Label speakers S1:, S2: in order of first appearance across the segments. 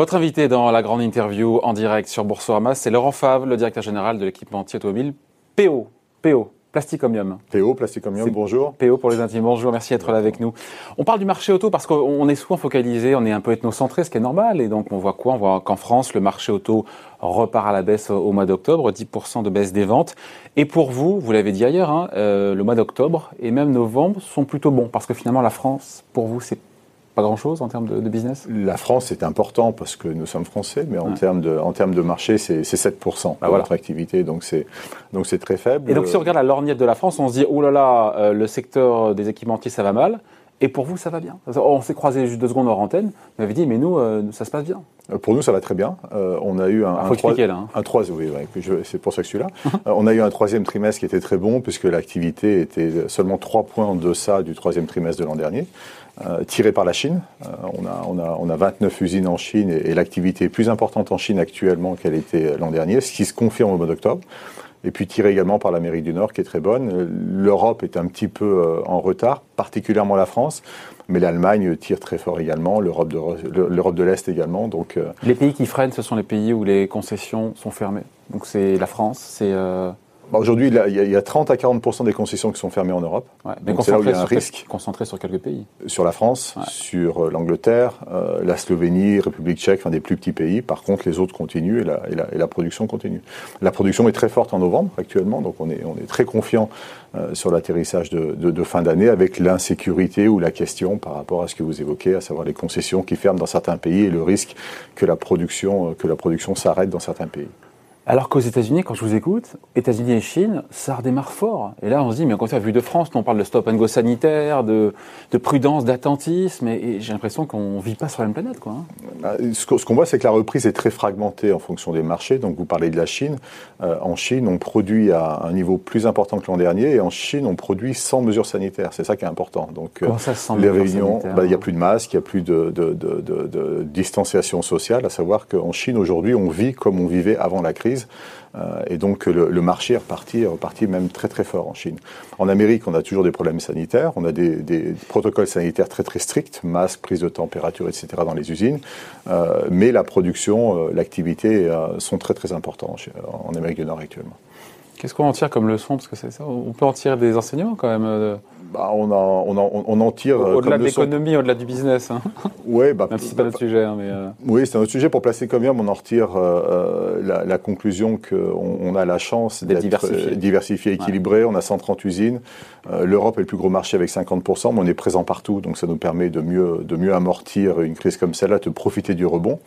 S1: Votre invité dans la grande interview en direct sur Boursorama, c'est Laurent Favre, le directeur général de l'équipementier automobile PO. PO. Plasticomium.
S2: PO, Plasticomium, bonjour.
S1: PO pour les intimes, bonjour, merci d'être là avec nous. On parle du marché auto parce qu'on est souvent focalisé, on est un peu ethnocentré, ce qui est normal. Et donc on voit quoi? On voit qu'en France, le marché auto repart à la baisse au mois d'octobre, 10% de baisse des ventes. Et pour vous, vous l'avez dit ailleurs, hein, euh, le mois d'octobre et même novembre sont plutôt bons parce que finalement la France, pour vous, c'est pas grand-chose en termes de, business?
S2: La France, c'est important parce que nous sommes français, mais en, termes, de, en termes de marché, c'est 7% bah voilà. notre activité, donc c'est très faible.
S1: Et donc si on regarde la lorgnette de la France, on se dit, oh là là, euh, le secteur des équipementiers, ça va mal. Et pour vous, ça va bien? On s'est croisé juste deux secondes en antenne, vous m'avez dit, mais nous, euh, ça se passe bien.
S2: Euh, pour nous, ça va très bien. on a eu un,
S1: ah, là, hein.
S2: un 3, oui, c'est pour ça que je suis là. on a eu un troisième trimestre qui était très bon, puisque l'activité était seulement 3 points en deçà du troisième trimestre de l'an dernier. Euh, tiré par la Chine. Euh, on, a, on, a, on, a, 29 usines en Chine et, l'activité est plus importante en Chine actuellement qu'elle était l'an dernier, ce qui se confirme au mois d'octobre. Et puis tiré également par l'Amérique du Nord qui est très bonne. L'Europe est un petit peu euh, en retard, particulièrement la France, mais l'Allemagne tire très fort également, l'Europe de, l'Est également. Donc,
S1: Les pays qui freinent, ce sont les pays où les concessions sont fermées. Donc c'est la France, c'est...
S2: Bah, aujourd'hui, il, y a 30 à 40 des concessions qui sont fermées en Europe.
S1: mais Donc c'est là où il y a un risque. Concentré sur quelques pays.
S2: Sur la France, sur euh, l'Angleterre, euh, la Slovénie, République tchèque, enfin des plus petits pays. Par contre, les autres continuent et la, et la, production continue. La production est très forte en novembre actuellement, donc on est, on est très confiant euh, sur l'atterrissage de, de, de, fin d'année avec l'insécurité ou la question par rapport à ce que vous évoquez, à savoir les concessions qui ferment dans certains pays et le risque que la production, que la production s'arrête dans certains pays.
S1: Alors qu'aux États-Unis, quand je vous écoute, États-Unis et Chine, ça redémarre fort. Et là, on se dit, mais quand on fait vue de France, on parle de stop and go sanitaire, de, prudence, d'attentisme, et, j'ai l'impression qu'on ne vit pas sur la même planète. Quoi, hein.
S2: bah, Ce qu'on voit, c'est que la reprise est très fragmentée en fonction des marchés. Donc, vous parlez de la Chine. Euh, en Chine, on produit à un niveau plus important que l'an dernier, et en Chine, on produit sans mesures sanitaires. C'est ça qui est important. Donc,
S1: euh, Comment ça, sans
S2: les réunions, bah, il n'y a plus de masques, il n'y a plus de, de distanciation sociale, à savoir qu'en Chine, aujourd'hui, on vit comme on vivait avant la crise. Euh, et donc le, marché est même très très fort en Chine. En Amérique, on a toujours des problèmes sanitaires, on a des, protocoles sanitaires très très stricts, masques, prise de température, etc. dans les usines, euh, mais la production, euh, l'activité sont très très importants en Amérique du Nord actuellement.
S1: Qu'est-ce qu'on en tire comme leçon? Parce que c'est ça, on peut en tirer des enseignements quand même.
S2: Bah, on, en, on, on, en tire.
S1: Au-delà de l'économie, au-delà du business. Hein.
S2: Ouais, bah,
S1: Même si c'est pas notre sujet. Hein, mais euh.
S2: Oui, c'est notre sujet. Pour placer Comium, on en retire euh, euh, la, la, conclusion qu'on on a la chance d'être diversifié, diversifié équilibré. On a 130 usines. L'Europe est le plus gros marché avec 50%, mais on est présent partout. Donc ça nous permet de mieux, de mieux amortir une crise comme celle-là, de profiter du rebond.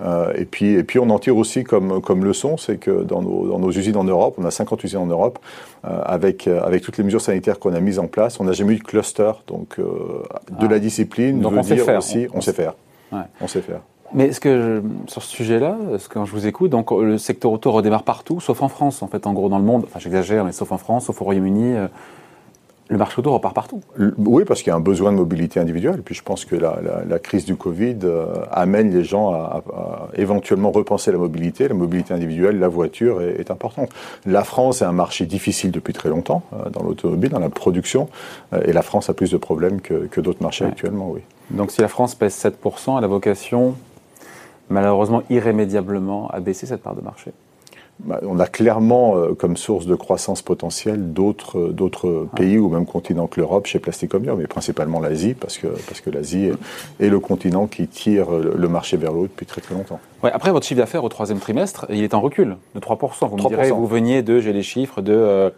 S2: Euh, et, puis, et puis on en tire aussi comme, comme leçon, c'est que dans nos, dans nos usines en Europe, on a 50 usines en Europe, euh, avec, euh, avec toutes les mesures sanitaires qu'on a mises en place, on n'a jamais eu de cluster. Donc de ah. la discipline
S1: donc on sait faire.
S2: aussi, on, sait faire. On sait faire.
S1: Mais est-ce que sur ce sujet-là, quand je vous écoute, donc le secteur auto redémarre partout, sauf en France, en fait, en gros dans le monde. Enfin, j'exagère, mais sauf en France, sauf au Royaume-Uni le marché auto repart partout.
S2: Oui, parce qu'il y a un besoin de mobilité individuelle. Et puis je pense que la, crise du Covid euh, amène les gens à, éventuellement repenser la mobilité. La mobilité individuelle, la voiture est, importante. La France est un marché difficile depuis très longtemps euh, dans l'automobile, dans la production. Euh, et la France a plus de problèmes que, d'autres marchés actuellement, oui.
S1: Donc si la France pèse 7%, elle a vocation malheureusement irrémédiablement à baisser cette part de marché
S2: on a clairement euh, comme source de croissance potentielle d'autres euh, d'autres ah. pays ou même continents que l'Europe chez Plasticomium, mais principalement l'Asie parce que parce que l'Asie est, le continent qui tire le marché vers l'autre depuis très très longtemps.
S1: Ouais, après votre chiffre d'affaires au troisième trimestre, il est en recul de 3%. Vous me direz, vous veniez de, j'ai les chiffres de euh,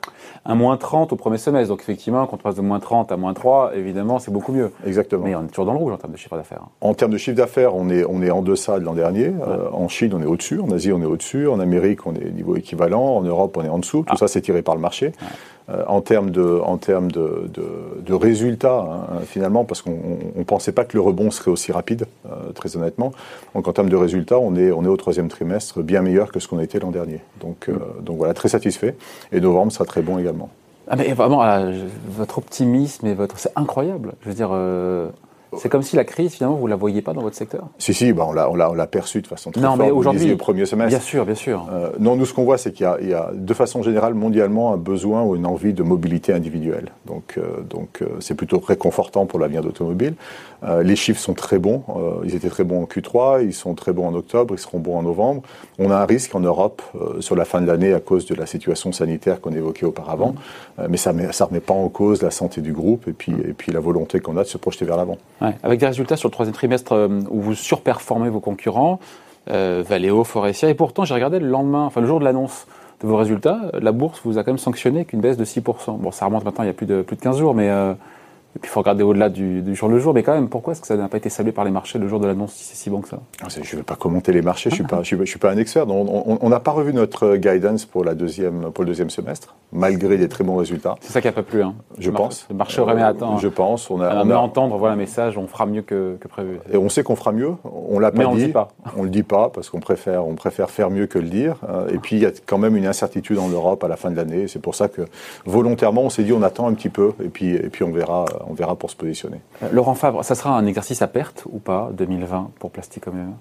S1: un moins 30 au premier semestre. Donc effectivement, quand on passe de moins 30 à moins 3, évidemment, c'est beaucoup mieux.
S2: Exactement.
S1: Mais on est toujours dans le rouge en termes de chiffre d'affaires.
S2: En termes de chiffre d'affaires, on est on est en deçà de l'an dernier. en Chine, on est au-dessus. En Asie, on est au-dessus. En Amérique, on est niveau équivalent. En Europe, on est en dessous. Tout ah. ça, c'est tiré par le marché. Euh, en termes de, en termes de, de, résultats, hein, finalement, parce qu'on ne pensait pas que le rebond serait aussi rapide, euh, très honnêtement. Donc en termes de résultats, on est, on est au troisième trimestre bien meilleur que ce qu'on été l'an dernier. Donc, euh, donc voilà, très satisfait. Et novembre sera très bon également.
S1: Ah mais vraiment, votre optimisme et votre... C'est incroyable. Je veux dire... C'est comme si la crise, finalement, vous ne la voyez pas dans votre secteur?
S2: Si, si, bah on l'a on l'a- on l'a perçu de façon très
S1: Non,
S2: forte.
S1: mais aujourd'hui-
S2: au premier semestre.
S1: Bien sûr, bien sûr.
S2: Euh, non, nous, ce qu'on voit, c'est qu'il y a, il y a, de façon générale, mondialement, un besoin ou une envie de mobilité individuelle. Donc, euh, donc euh, c'est plutôt réconfortant pour l'avenir d'automobile. Les chiffres sont très bons. Ils étaient très bons en Q3, ils sont très bons en octobre, ils seront bons en novembre. On a un risque en Europe sur la fin de l'année à cause de la situation sanitaire qu'on évoquait auparavant. Euh, mais ça ne remet pas en cause la santé du groupe et puis, et puis la volonté qu'on a de se projeter vers l'avant.
S1: Ouais, Avec des résultats sur le troisième trimestre euh, où vous surperformez vos concurrents, euh, Valeo, Forestia, et pourtant, j'ai regardé le lendemain, enfin le jour de l'annonce de vos résultats, la bourse vous a quand même sanctionné avec une baisse de 6%. Bon, ça remonte maintenant, il y a plus de, plus de 15 jours, mais euh, et puis il faut regarder au-delà du, du jour le jour, mais quand même, pourquoi est-ce que ça n'a pas été salué par les marchés le jour de l'annonce si c'est si bon que ça?
S2: Ah, Je ne vais pas commenter les marchés, je ne suis, pas- je suis, pas- je suis pas un expert. On n'a pas revu notre guidance pour, la deuxième, pour le deuxième semestre, malgré des très bons résultats.
S1: C'est ça qui n'a pas plu. Hein.
S2: Je
S1: Le
S2: pense.
S1: Le marché aurait aimé
S2: Euh,
S1: attendre.
S2: Je pense. On, a,
S1: On
S2: on,
S1: a
S2: a-
S1: entendre voilà, un message, on fera mieux que, que prévu.
S2: et on sait qu'on fera mieux. On l'a pas
S1: Mais on
S2: dit.
S1: le dit pas.
S2: On le dit pas parce qu'on préfère, on préfère faire mieux que le dire. Euh, et puis il y a quand même une incertitude en Europe à la fin de l'année. C'est pour ça que volontairement on s'est dit on attend un petit peu et puis et puis on verra, on verra pour se positionner.
S1: Euh, Laurent Fabre, ça sera un exercice à perte ou pas 2020 pour Plasticomum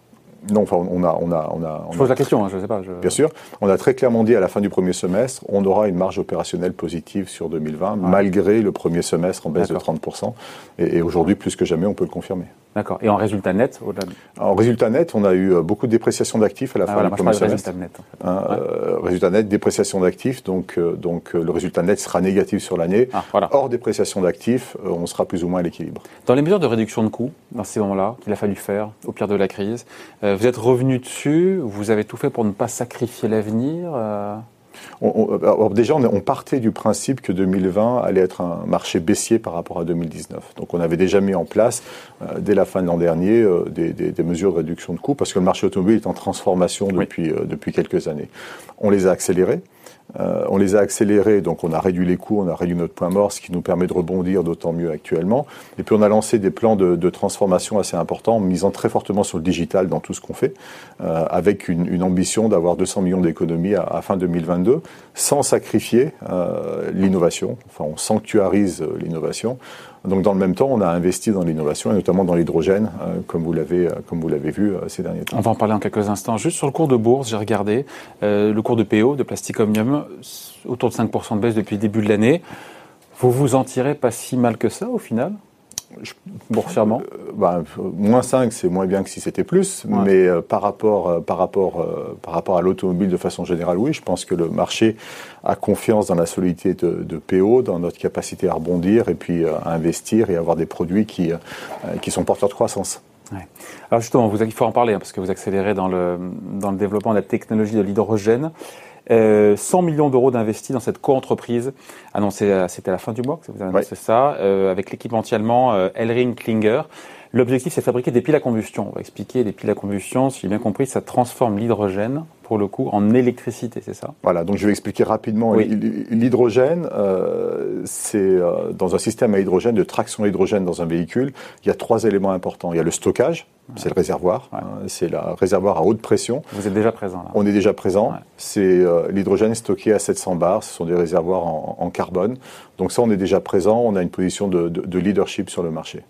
S2: Non, enfin on a, on a, on a, on
S1: Je
S2: a-
S1: pose la question, hein, je ne sais pas. je-
S2: Bien sûr, on a très clairement dit à la fin du premier semestre, on aura une marge opérationnelle positive sur 2020, malgré le premier semestre en baisse de
S1: D'accord.
S2: 30%. Et, et aujourd'hui, plus que jamais, on peut le confirmer.
S1: D'accord. Et en résultat net, au-delà de...
S2: En résultat net, on a eu euh, beaucoup de dépréciation d'actifs à la
S1: Ah,
S2: fin
S1: voilà,
S2: du premier semestre.
S1: résultat net. en fait.
S2: Hein, euh, résultat net, dépréciation d'actifs, donc, euh, donc euh, le résultat net sera négatif sur l'année.
S1: Ah, voilà.
S2: Hors dépréciation d'actifs, on sera plus ou moins à l'équilibre.
S1: Dans les mesures de réduction de coûts, dans ces moments-là, qu'il a fallu faire au pire de la crise, vous êtes revenu dessus, vous avez tout fait pour ne pas sacrifier l'avenir. Euh,
S2: On- on- alors déjà, on, on partait du principe que 2020 allait être un marché baissier par rapport à 2019. Donc, on avait déjà mis en place, euh, dès la fin de l'an dernier, euh, des, des- des mesures de réduction de coûts, parce que le marché automobile est en transformation
S1: Oui.
S2: depuis, euh, depuis quelques années. On les a accélérés. Euh, on les a accélérés, donc on a réduit les coûts, on a réduit notre point mort, ce qui nous permet de rebondir d'autant mieux actuellement. Et puis on a lancé des plans de, transformation assez importants, misant très fortement sur le digital dans tout ce qu'on fait, euh, avec une, ambition d'avoir 200 millions d'économies à, fin 2022, sans sacrifier euh, l'innovation. Enfin, on sanctuarise l'innovation. Donc dans le même temps, on a investi dans l'innovation et notamment dans l'hydrogène, euh, comme vous l'avez euh, comme vous l'avez vu euh, ces derniers temps.
S1: On va en parler en quelques instants. Juste sur le cours de bourse, j'ai regardé le cours de PO, de Plasticomnium, autour de 5% de baisse depuis le début de l'année. Vous vous en tirez pas si mal que ça au final? Boursièrement
S2: Euh, ben, euh, moins 5, c'est moins bien que si c'était plus,
S1: Ouais.
S2: mais euh, par rapport, euh, par, rapport, par rapport à l'automobile de façon générale, oui, je pense que le marché a confiance dans la solidité de, de PO, dans notre capacité à rebondir et puis à investir et avoir des produits qui, qui sont porteurs de croissance.
S1: Ouais. Alors justement, vous, il faut en parler hein, parce que vous accélérez dans le, dans le développement de la technologie de l'hydrogène. Euh, 100 millions d'euros d'investis dans cette co-entreprise annoncée, c'était à la fin du mois que vous avez annoncé ça, euh, avec l'équipementier allemand euh, Elring Klinger. L'objectif, c'est de fabriquer des piles à combustion. On va expliquer, les piles à combustion, si j'ai bien compris, ça transforme l'hydrogène, pour le coup, en électricité, c'est ça?
S2: Voilà, donc je vais expliquer rapidement.
S1: Oui.
S2: L'hydrogène, euh, c'est euh, dans un système à hydrogène, de traction à hydrogène dans un véhicule, il y a trois éléments importants. Il y a le stockage, c'est le réservoir,
S1: Ouais.
S2: hein, c'est le réservoir à haute pression.
S1: Vous êtes déjà présent là.
S2: On est déjà présent.
S1: Ouais.
S2: C'est euh, l'hydrogène stocké à 700 bars. Ce sont des réservoirs en, en carbone. Donc ça, on est déjà présent. On a une position de, de- de leadership sur le marché.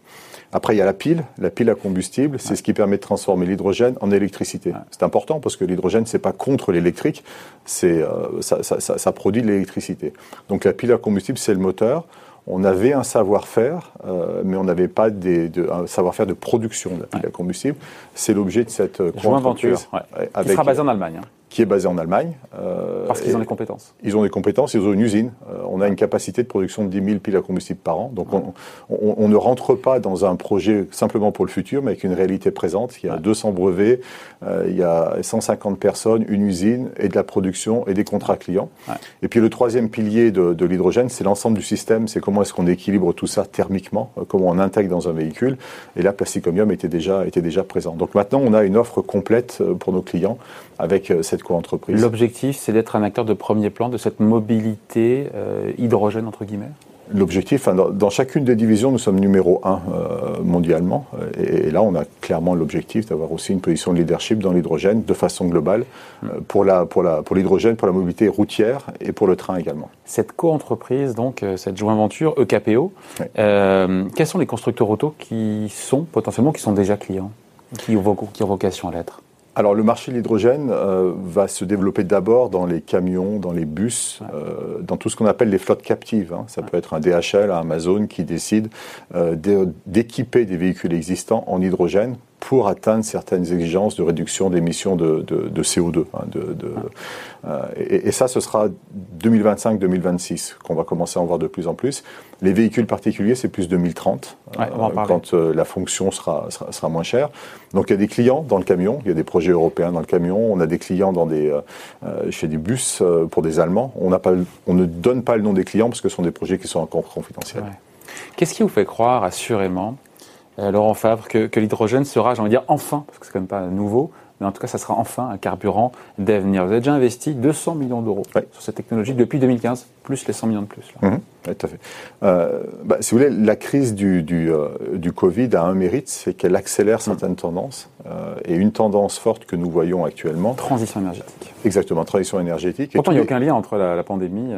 S2: Après, il y a la pile, la pile à combustible. C'est ce qui permet de transformer l'hydrogène en électricité. C'est important parce que l'hydrogène, c'est pas contre l'électrique. C'est euh, ça, ça- ça- ça produit de l'électricité. Donc la pile à combustible, c'est le moteur. On avait un savoir-faire, euh, mais on n'avait pas des- de, un savoir-faire de production de la pile à combustible. C'est l'objet de cette euh,
S1: Joint venture,
S2: coentreprise,
S1: ouais.
S2: ouais,
S1: qui
S2: avec-
S1: sera basé en Allemagne, hein,
S2: qui est basé en Allemagne. euh,
S1: parce qu'ils ont les compétences.
S2: Ils ont des compétences, ils ont une usine. Euh, on a une capacité de production de 10 000 piles à combustible par an. Donc on, on- on ne rentre pas dans un projet simplement pour le futur, mais avec une réalité présente. Il y a 200 brevets, euh, il y a 150 personnes, une usine et de la production et des contrats clients.
S1: Ouais.
S2: Et puis le troisième pilier de, de l'hydrogène, c'est l'ensemble du système. C'est comment est-ce qu'on équilibre tout ça thermiquement, comment on intègre dans un véhicule. Et là, Plasticomium était déjà, était déjà présent. Donc maintenant, on a une offre complète pour nos clients avec euh, cette co-entreprise.
S1: L'objectif, c'est d'être un acteur de premier plan de cette mobilité euh, hydrogène, entre guillemets
S2: L'objectif, dans, dans, chacune des divisions, nous sommes numéro un mondialement. Et, là, on a clairement l'objectif d'avoir aussi une position de leadership dans l'hydrogène de façon globale pour l'hydrogène, pour, la, pour, pour la mobilité routière et pour le train également.
S1: Cette co-entreprise, donc cette joint venture EKPO, quels sont les constructeurs auto qui sont potentiellement, qui sont déjà clients, qui ont, qui ont vocation à l'être?
S2: Alors le marché de l'hydrogène euh, va se développer d'abord dans les camions, dans les bus, euh, dans tout ce qu'on appelle les flottes captives. Hein. Ça peut être un DHL, un Amazon qui décide euh, d'équiper des véhicules existants en hydrogène pour atteindre certaines exigences de réduction d'émissions de, de, CO2. Hein, de, euh, et, et, ça, ce sera 2025-2026 qu'on va commencer à en voir de plus en plus. Les véhicules particuliers, c'est plus 2030, euh, quand euh, la fonction sera, sera, moins chère. Donc il y a des clients dans le camion, il y a des projets européens dans le camion, on a des clients dans des, chez des bus pour des Allemands. On, pas, on ne donne pas le nom des clients parce que ce sont des projets qui sont encore confidentiels.
S1: Qu'est-ce qui vous fait croire, assurément, Laurent Favre, que, que l'hydrogène sera, j'ai envie de dire, enfin, parce que c'est quand même pas nouveau, mais en tout cas, ça sera enfin un carburant d'avenir. Vous avez déjà investi 200 millions d'euros sur cette technologie depuis 2015, plus les 100 millions de plus.
S2: Là. Mhm. oui, tout à fait. Euh, bah, si vous voulez, la crise du, du, euh, du Covid a un mérite, c'est qu'elle accélère mhm. certaines tendances. Euh, et une tendance forte que nous voyons actuellement.
S1: Transition énergétique.
S2: Exactement, transition énergétique.
S1: Pourtant, il n'y a aucun lien entre la, pandémie.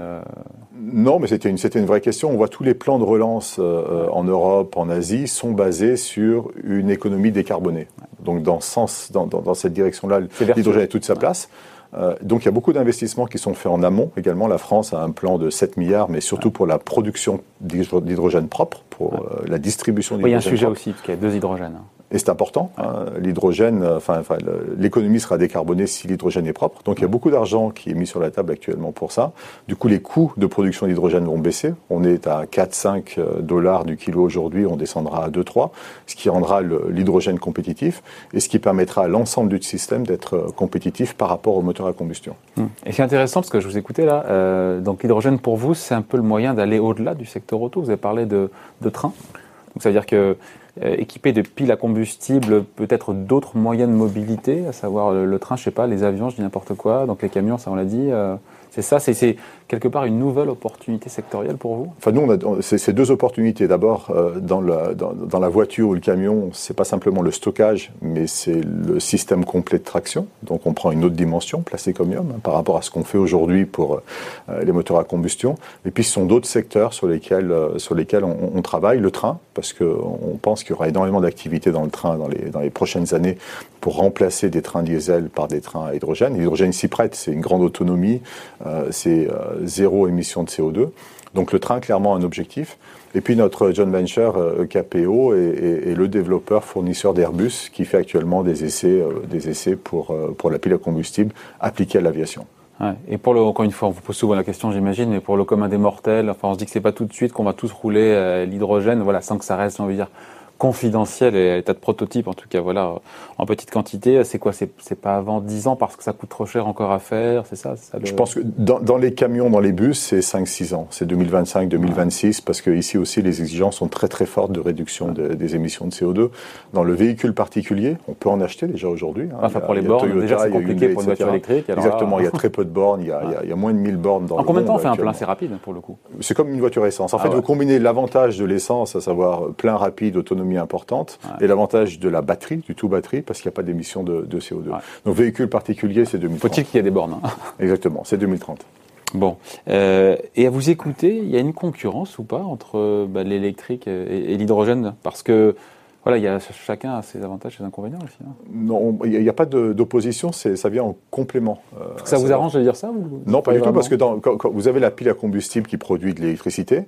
S2: Non, mais c'était une, vraie question. On voit tous les plans de relance en Europe, en Asie, sont basés sur une économie décarbonée. Donc, dans, sens, dans, dans, cette direction-là, l'hydrogène a toute sa place. Euh, donc il y a beaucoup d'investissements qui sont faits en amont également. La France a un plan de 7 milliards, mais surtout pour la production d'hydrogène propre, pour euh, la distribution d'hydrogène.
S1: Oui, il y a un sujet aussi, parce qu'il y a deux hydrogènes.
S2: Et c'est important. Hein. L'hydrogène, euh, enfin, enfin l'économie sera décarbonée si l'hydrogène est propre. Donc il y a beaucoup d'argent qui est mis sur la table actuellement pour ça. Du coup, les coûts de production d'hydrogène vont baisser. On est à 4-5 euh, dollars du kilo aujourd'hui, on descendra à 2-3, ce qui rendra l'hydrogène compétitif et ce qui permettra à l'ensemble du système d'être euh, compétitif par rapport au moteur à combustion.
S1: Hum. Et c'est intéressant parce que je vous écoutais là. Euh, donc l'hydrogène pour vous, c'est un peu le moyen d'aller au-delà du secteur auto. Vous avez parlé de, de train. Donc ça veut dire que euh, équipé de piles à combustible, peut-être d'autres moyens de mobilité, à savoir le, train, je sais pas, les avions, je dis n'importe quoi, donc les camions, ça on l'a dit. Euh, c'est ça, c'est quelque part une nouvelle opportunité sectorielle pour vous?
S2: Enfin, nous, c'est deux opportunités. D'abord, euh, dans, la voiture ou le camion, c'est pas simplement le stockage, mais c'est le système complet de traction. Donc, on prend une autre dimension, placée comme hein, par rapport à ce qu'on fait aujourd'hui pour euh, les moteurs à combustion. Et puis, ce sont d'autres secteurs sur lesquels, euh, sur lesquels on, on, travaille. Le train, parce qu'on pense qu'il y aura énormément d'activités dans le train dans les, dans les prochaines années pour remplacer des trains diesel par des trains à hydrogène. L'hydrogène s'y prête, c'est une grande autonomie, c'est zéro émission de CO2. Donc le train, clairement, un objectif. Et puis notre joint venture euh, KPO est, le développeur fournisseur d'Airbus qui fait actuellement des essais, des essais pour, pour la pile à combustible appliquée à l'aviation.
S1: Et pour le, encore une fois, on vous pose souvent la question, j'imagine, mais pour le commun des mortels, enfin, on se dit que c'est pas tout de suite qu'on va tous rouler l'hydrogène, voilà, sans que ça reste, j'ai envie dire, confidentiel et à l'état de prototype, en tout cas, voilà, en petite quantité. C'est quoi? C'est pas avant 10 ans parce que ça coûte trop cher encore à faire, c'est ça,
S2: Je pense que dans, les camions, dans les bus, c'est 5-6 ans. C'est 2025-2026 parce que ici aussi, les exigences sont très très fortes de réduction des émissions de CO2. Dans le véhicule particulier, on peut en acheter déjà aujourd'hui.
S1: Hein. Enfin, pour les bornes, déjà c'est compliqué pour une voiture électrique.
S2: Exactement, il y a très peu de bornes, il y a, il y a moins de 1000 bornes dans
S1: en combien de temps on fait un plein C'est rapide pour le coup
S2: C'est comme une voiture essence. En ah fait, vous combinez l'avantage de l'essence, à savoir plein rapide, autonome importante, et l'avantage de la batterie, du tout batterie, parce qu'il n'y a pas d'émission de, CO2. Donc véhicule particulier, c'est 2030.
S1: Faut-il qu'il y ait des bornes hein?
S2: Exactement, c'est 2030.
S1: Bon, euh, et à vous écouter, il y a une concurrence ou pas entre bah, l'électrique et, l'hydrogène? Parce que voilà, il y a, chacun a ses avantages et ses inconvénients aussi. Hein.
S2: Non, il n'y a, pas d'opposition, ça vient en complément.
S1: Euh, ça vous arrange de dire ça
S2: Non, pas, du tout, parce que quand, vous avez la pile à combustible qui produit de l'électricité,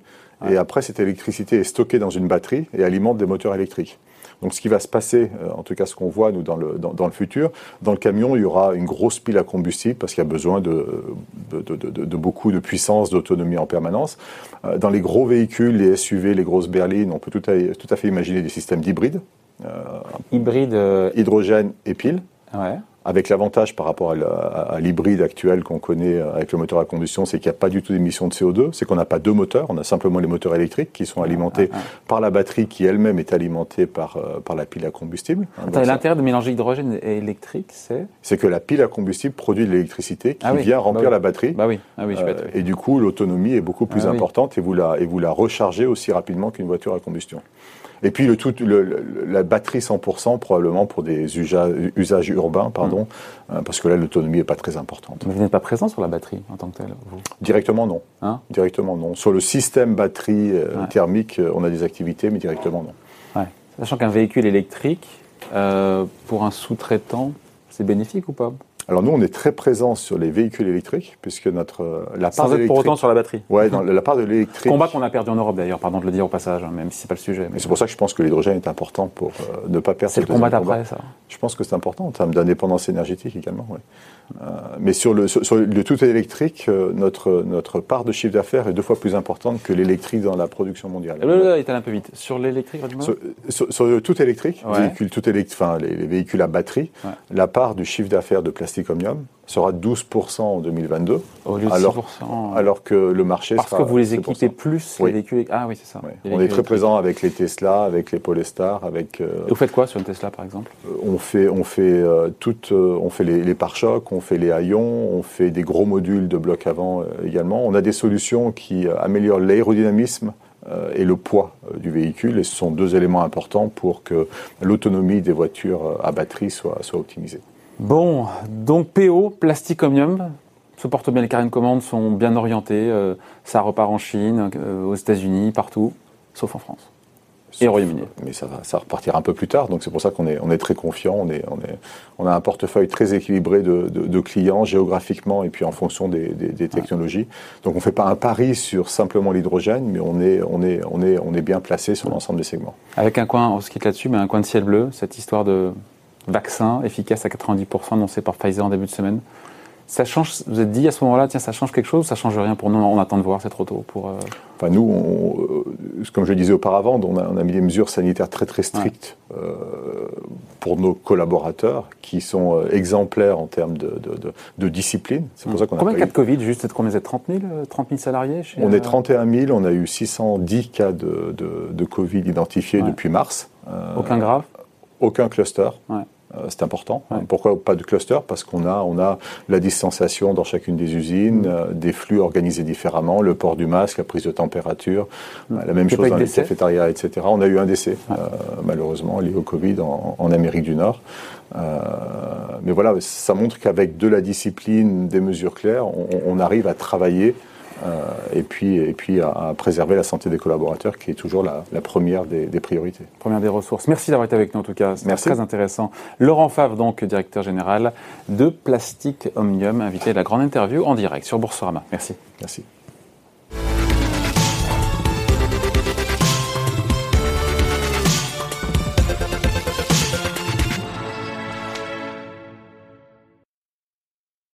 S2: et après, cette électricité est stockée dans une batterie et alimente des moteurs électriques. Donc, ce qui va se passer, euh, en tout cas, ce qu'on voit nous dans le dans, le futur, dans le camion, il y aura une grosse pile à combustible parce qu'il y a besoin de de, de, de, beaucoup de puissance, d'autonomie en permanence. Euh, dans les gros véhicules, les SUV, les grosses berlines, on peut tout à, tout à fait imaginer des systèmes d'hybrides.
S1: Euh, Hybride.
S2: Hydrogène et pile.
S1: Ouais
S2: avec l'avantage par rapport à l'hybride actuel qu'on connaît avec le moteur à combustion, c'est qu'il n'y a pas du tout d'émission de CO2, c'est qu'on n'a pas deux moteurs, on a simplement les moteurs électriques qui sont alimentés ah, ah. par la batterie qui elle-même est alimentée par, par la pile à combustible.
S1: L'intérêt de mélanger hydrogène et électrique, c'est
S2: C'est que la pile à combustible produit de l'électricité qui vient remplir
S1: bah
S2: la batterie.
S1: Bah oui. oui
S2: et du coup, l'autonomie est beaucoup plus importante et vous la, et vous la rechargez aussi rapidement qu'une voiture à combustion. Et puis le tout, le, la batterie 100% probablement pour des usages, usages urbains, pardon, hmm. euh, parce que là l'autonomie est pas très importante.
S1: Mais vous n'êtes pas présent sur la batterie en tant que tel, vous?
S2: Directement non. Hein? Directement non. Sur le système batterie euh, thermique, euh, on a des activités, mais directement non.
S1: Ouais. Sachant qu'un véhicule électrique, pour un sous-traitant, c'est bénéfique ou pas?
S2: Alors nous, on est très présents sur les véhicules électriques, puisque notre
S1: euh, la part Sans pour autant sur la batterie.
S2: Ouais, dans la part de l'électrique.
S1: Combat qu'on a perdu en Europe d'ailleurs, pardon de le dire au passage, hein, même si c'est pas le sujet.
S2: Mais c'est pour ça que je pense que l'hydrogène est important pour euh, ne pas perdre.
S1: C'est le combat d'après, ça.
S2: Je pense que c'est important en termes d'indépendance énergétique également. Ouais. Euh, mais sur le, sur, le tout électrique, euh, notre, notre part de chiffre d'affaires est deux fois plus importante que l'électrique dans la production mondiale.
S1: Là, là, est un peu vite. Sur l'électrique,
S2: sur, sur, le tout électrique, véhicule tout électrique, enfin, les, véhicules à batterie, la part du chiffre d'affaires de plastique sera 12% en 2022.
S1: Au lieu de
S2: alors, 6%. Alors que le marché
S1: Parce que vous les équipez plus, les véhicules. Ah oui, c'est ça.
S2: On est très présent avec les Tesla, avec les Polestar, avec.
S1: Euh, vous faites quoi sur une Tesla, par exemple?
S2: On fait, on fait toutes, on fait les, les pare-chocs, on fait les haillons, on fait des gros modules de blocs avant euh, également. On a des solutions qui euh, améliorent l'aérodynamisme euh, et le poids du véhicule, et ce sont deux éléments importants pour que l'autonomie des voitures à batterie soit, soit optimisée.
S1: Bon, donc PO, plastique omnium, se porte bien, les carrés de commande sont bien orientés, ça repart en Chine, aux États-Unis, partout, sauf en France. Et Royaume-Uni.
S2: Mais ça va, ça repartira un peu plus tard, donc c'est pour ça qu'on est, on est très confiant. On, est, on, est, on a un portefeuille très équilibré de, de, clients géographiquement et puis en fonction des, des, technologies. Donc on ne fait pas un pari sur simplement l'hydrogène, mais on est, on, est, on, est, on est bien placé sur l'ensemble des segments.
S1: Avec un coin, on se quitte là-dessus, mais un coin de ciel bleu, cette histoire de vaccin efficace à 90% annoncé par Pfizer en début de semaine. Ça change, vous êtes dit à ce moment-là, tiens, ça change quelque chose, ça change rien pour nous, on attend de voir, c'est trop tôt pour. Euh,
S2: enfin, nous, euh, comme je le disais auparavant, on a, on a, mis des mesures sanitaires très très strictes euh, pour nos collaborateurs qui sont exemplaires en termes de, de, de, discipline.
S1: C'est pour ça qu'on a. Combien de cas de Covid Juste, combien vous êtes 30 000, 30 000 salariés chez,
S2: On est 31 000, on a eu 610 cas de, Covid identifiés depuis mars.
S1: Aucun grave?
S2: Aucun cluster. Ouais. Euh, c'est important. Pourquoi pas de cluster? Parce qu'on a, on a la distanciation dans chacune des usines, mm. euh, des flux organisés différemment, le port du masque, la prise de température, mm. la même chose dans les cafétérias, etc. On a eu un décès, euh, malheureusement, lié au Covid en, Amérique du Nord. mais voilà, ça montre qu'avec de la discipline, des mesures claires, on arrive à travailler euh, et puis, et puis à, préserver la santé des collaborateurs, qui est toujours la, première des, priorités.
S1: Première des ressources. Merci d'avoir été avec nous en tout cas, c'est très intéressant. Laurent Favre, donc directeur général de Plastique Omnium, invité à la grande interview en direct sur Boursorama. Merci.
S2: Merci.